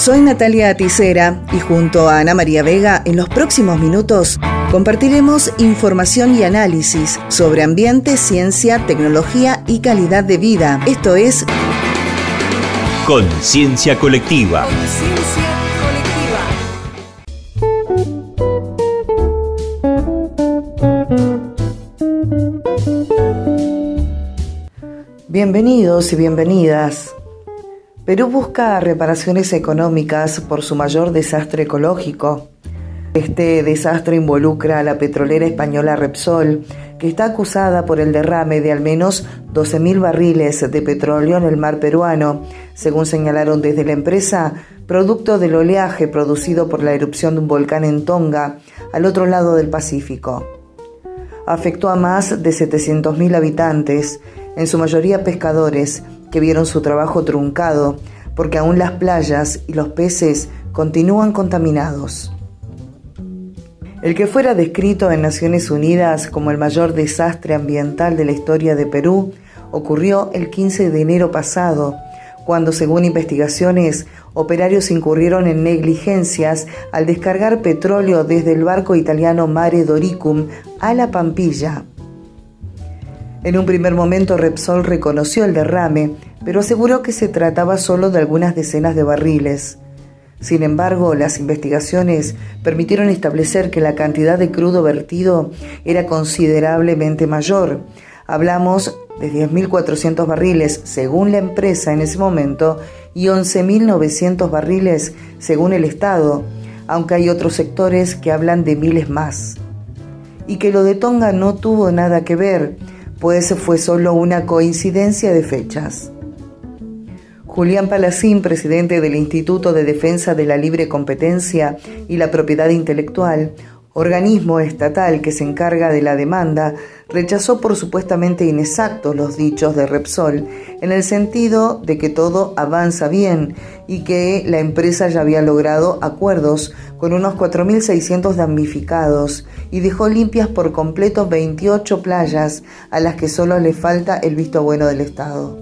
Soy Natalia Aticera y junto a Ana María Vega en los próximos minutos compartiremos información y análisis sobre ambiente, ciencia, tecnología y calidad de vida. Esto es Conciencia Colectiva. Bienvenidos y bienvenidas. Perú busca reparaciones económicas por su mayor desastre ecológico. Este desastre involucra a la petrolera española Repsol, que está acusada por el derrame de al menos 12.000 barriles de petróleo en el mar peruano, según señalaron desde la empresa, producto del oleaje producido por la erupción de un volcán en Tonga, al otro lado del Pacífico. Afectó a más de 700.000 habitantes, en su mayoría pescadores, que vieron su trabajo truncado porque aún las playas y los peces continúan contaminados. El que fuera descrito en Naciones Unidas como el mayor desastre ambiental de la historia de Perú ocurrió el 15 de enero pasado, cuando según investigaciones, operarios incurrieron en negligencias al descargar petróleo desde el barco italiano Mare Doricum a la Pampilla, en un primer momento Repsol reconoció el derrame, pero aseguró que se trataba solo de algunas decenas de barriles. Sin embargo, las investigaciones permitieron establecer que la cantidad de crudo vertido era considerablemente mayor. Hablamos de 10.400 barriles según la empresa en ese momento y 11.900 barriles según el Estado, aunque hay otros sectores que hablan de miles más. Y que lo de Tonga no tuvo nada que ver, pues fue solo una coincidencia de fechas. Julián Palacín, presidente del Instituto de Defensa de la Libre Competencia y la Propiedad Intelectual, organismo estatal que se encarga de la demanda, rechazó por supuestamente inexactos los dichos de Repsol, en el sentido de que todo avanza bien y que la empresa ya había logrado acuerdos con unos 4.600 damnificados y dejó limpias por completo 28 playas a las que solo le falta el visto bueno del Estado.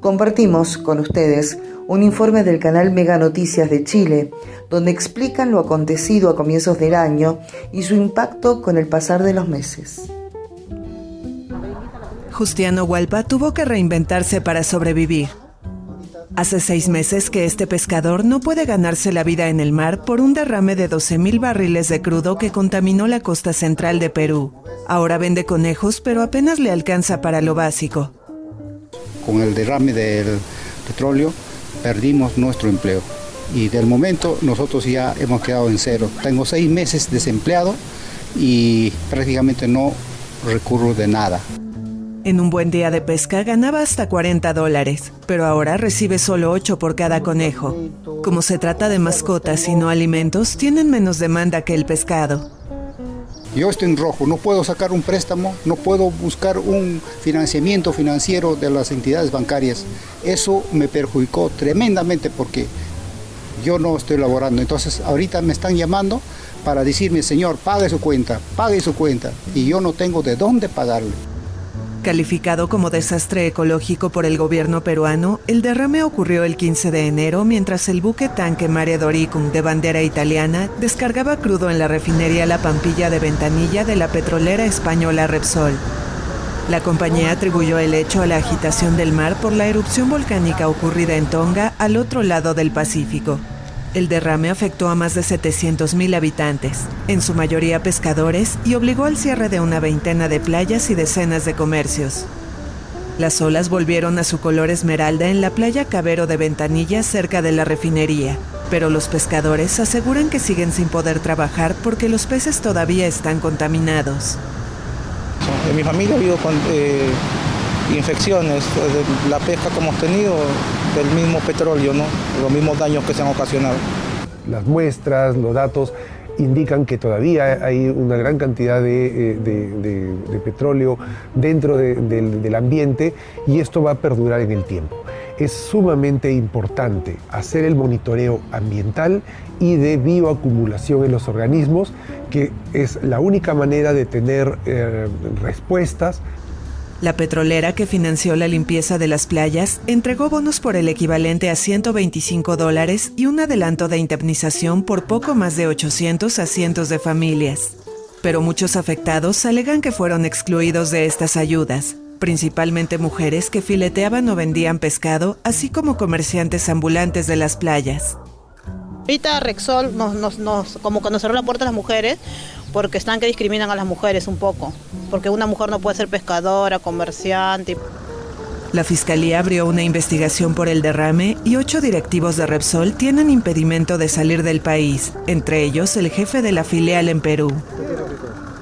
Compartimos con ustedes un informe del canal Mega Noticias de Chile, donde explican lo acontecido a comienzos del año y su impacto con el pasar de los meses. Justiano Hualpa tuvo que reinventarse para sobrevivir. Hace seis meses que este pescador no puede ganarse la vida en el mar por un derrame de 12.000 barriles de crudo que contaminó la costa central de Perú. Ahora vende conejos, pero apenas le alcanza para lo básico. Con el derrame del petróleo perdimos nuestro empleo y del momento nosotros ya hemos quedado en cero. Tengo seis meses desempleado y prácticamente no recurro de nada. En un buen día de pesca ganaba hasta 40 dólares, pero ahora recibe solo 8 por cada conejo. Como se trata de mascotas y no alimentos, tienen menos demanda que el pescado. Yo estoy en rojo, no puedo sacar un préstamo, no puedo buscar un financiamiento financiero de las entidades bancarias. Eso me perjudicó tremendamente porque yo no estoy laborando. Entonces ahorita me están llamando para decirme, señor, pague su cuenta, pague su cuenta. Y yo no tengo de dónde pagarle. Calificado como desastre ecológico por el gobierno peruano, el derrame ocurrió el 15 de enero mientras el buque tanque Mare Doricum de bandera italiana descargaba crudo en la refinería La Pampilla de Ventanilla de la petrolera española Repsol. La compañía atribuyó el hecho a la agitación del mar por la erupción volcánica ocurrida en Tonga al otro lado del Pacífico. El derrame afectó a más de 700.000 habitantes, en su mayoría pescadores, y obligó al cierre de una veintena de playas y decenas de comercios. Las olas volvieron a su color esmeralda en la playa Cabero de Ventanilla cerca de la refinería, pero los pescadores aseguran que siguen sin poder trabajar porque los peces todavía están contaminados. En mi familia ha habido eh, infecciones, de la pesca que hemos tenido, del mismo petróleo, ¿no? los mismos daños que se han ocasionado. Las muestras, los datos indican que todavía hay una gran cantidad de, eh, petróleo dentro del ambiente y esto va a perdurar en el tiempo. Es sumamente importante hacer el monitoreo ambiental y de bioacumulación en los organismos, que es la única manera de tener eh, respuestas La petrolera que financió la limpieza de las playas entregó bonos por el equivalente a 125 dólares y un adelanto de indemnización por poco más de 800 a cientos de familias. Pero muchos afectados alegan que fueron excluidos de estas ayudas, principalmente mujeres que fileteaban o vendían pescado, así como comerciantes ambulantes de las playas. Ahorita Rexol como cuando cerró la puerta a las mujeres, porque están que discriminan a las mujeres un poco, porque una mujer no puede ser pescadora, comerciante. La fiscalía abrió una investigación por el derrame y ocho directivos de Repsol tienen impedimento de salir del país, entre ellos el jefe de la filial en Perú.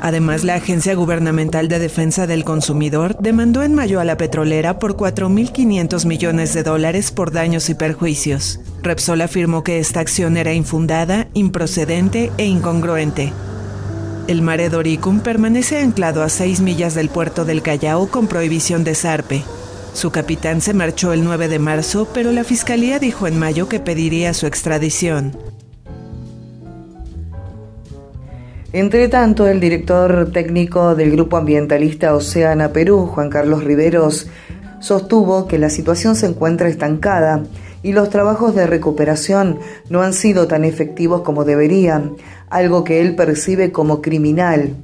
Además, la Agencia Gubernamental de Defensa del Consumidor demandó en mayo a la petrolera por 4.500 millones de dólares por daños y perjuicios. Repsol afirmó que esta acción era infundada, improcedente e incongruente. El Mare Doricum permanece anclado a 6 millas del puerto del Callao con prohibición de zarpe. Su capitán se marchó el 9 de marzo, pero la fiscalía dijo en mayo que pediría su extradición. Entre tanto, el director técnico del Grupo Ambientalista Oceana Perú, Juan Carlos Riveros, sostuvo que la situación se encuentra estancada y los trabajos de recuperación no han sido tan efectivos como deberían, algo que él percibe como criminal.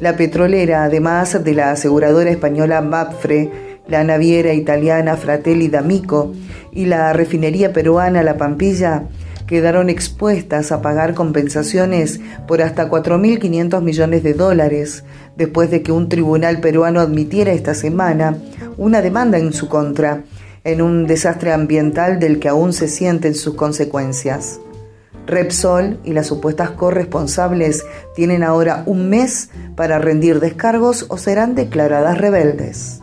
La petrolera, además de la aseguradora española MAPFRE, la naviera italiana Fratelli d'Amico y la refinería peruana La Pampilla, quedaron expuestas a pagar compensaciones por hasta 4.500 millones de dólares, después de que un tribunal peruano admitiera esta semana una demanda en su contra, en un desastre ambiental del que aún se sienten sus consecuencias. Repsol y las supuestas corresponsables tienen ahora un mes para rendir descargos o serán declaradas rebeldes.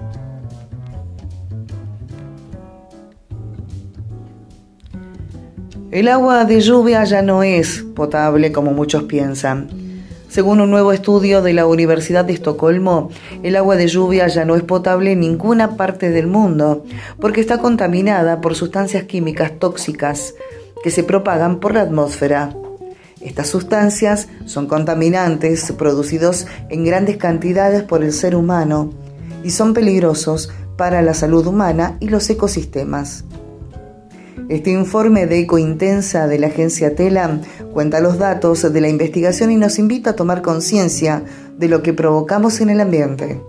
El agua de lluvia ya no es potable como muchos piensan. Según un nuevo estudio de la Universidad de Estocolmo, el agua de lluvia ya no es potable en ninguna parte del mundo porque está contaminada por sustancias químicas tóxicas que se propagan por la atmósfera. Estas sustancias son contaminantes producidos en grandes cantidades por el ser humano y son peligrosos para la salud humana y los ecosistemas. Este informe de Ecointensa de la agencia TELA cuenta los datos de la investigación y nos invita a tomar conciencia de lo que provocamos en el ambiente.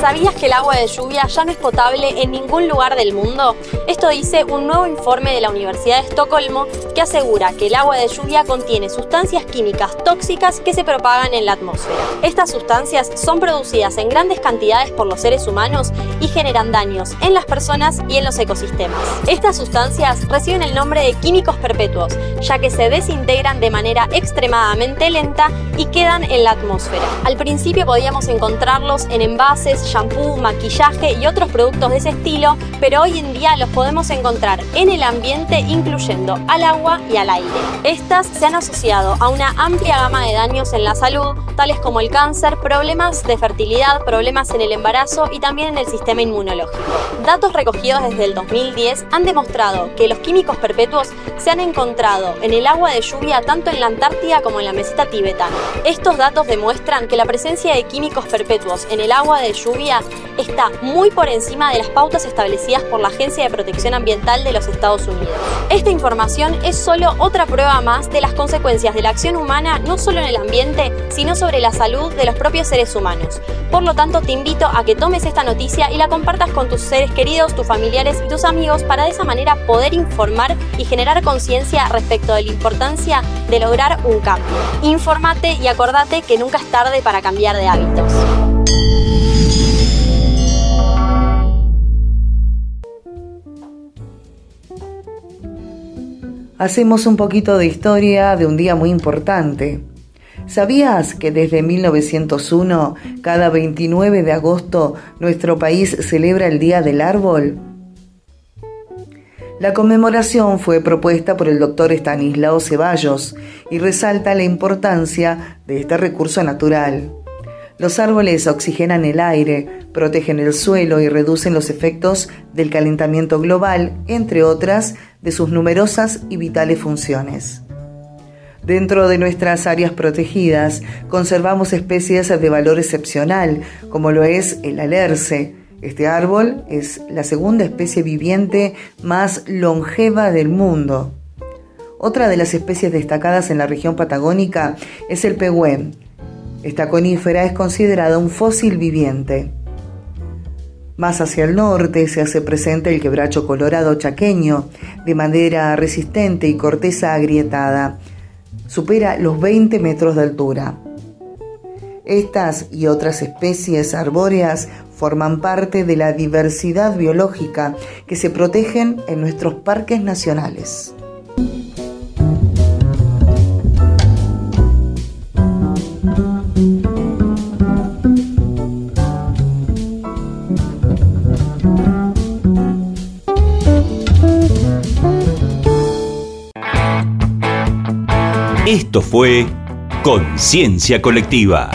¿Sabías que el agua de lluvia ya no es potable en ningún lugar del mundo? Esto dice un nuevo informe de la Universidad de Estocolmo que asegura que el agua de lluvia contiene sustancias químicas tóxicas que se propagan en la atmósfera. Estas sustancias son producidas en grandes cantidades por los seres humanos y generan daños en las personas y en los ecosistemas. Estas sustancias reciben el nombre de químicos perpetuos, ya que se desintegran de manera extremadamente lenta y quedan en la atmósfera. Al principio podíamos encontrarlos en envases, shampoo, maquillaje y otros productos de ese estilo, pero hoy en día los podemos encontrar en el ambiente incluyendo al agua y al aire. Estas se han asociado a una amplia gama de daños en la salud, tales como el cáncer, problemas de fertilidad, problemas en el embarazo y también en el sistema inmunológico. Datos recogidos desde el 2010 han demostrado que los químicos perpetuos se han encontrado en el agua de lluvia tanto en la Antártida como en la meseta tibetana. Estos datos demuestran que la presencia de químicos perpetuos en el agua de lluvia está muy por encima de las pautas establecidas por la Agencia de Protección Ambiental de los Estados Unidos. Esta información es solo otra prueba más de las consecuencias de la acción humana no solo en el ambiente, sino sobre la salud de los propios seres humanos. Por lo tanto, te invito a que tomes esta noticia y la compartas con tus seres queridos, tus familiares y tus amigos para de esa manera poder informar y generar conciencia respecto de la importancia de lograr un cambio. Infórmate y acordate que nunca es tarde para cambiar de hábitos. Hacemos un poquito de historia de un día muy importante. ¿Sabías que desde 1901, cada 29 de agosto, nuestro país celebra el Día del Árbol? La conmemoración fue propuesta por el doctor Estanislao Ceballos y resalta la importancia de este recurso natural. Los árboles oxigenan el aire, protegen el suelo y reducen los efectos del calentamiento global, entre otras de sus numerosas y vitales funciones. Dentro de nuestras áreas protegidas conservamos especies de valor excepcional, como lo es el alerce. Este árbol es la segunda especie viviente más longeva del mundo. Otra de las especies destacadas en la región patagónica es el pehuen. Esta conífera es considerada un fósil viviente. Más hacia el norte se hace presente el quebracho colorado chaqueño, de madera resistente y corteza agrietada supera los 20 metros de altura. Estas y otras especies arbóreas forman parte de la diversidad biológica que se protegen en nuestros parques nacionales. Esto fue Conciencia Colectiva.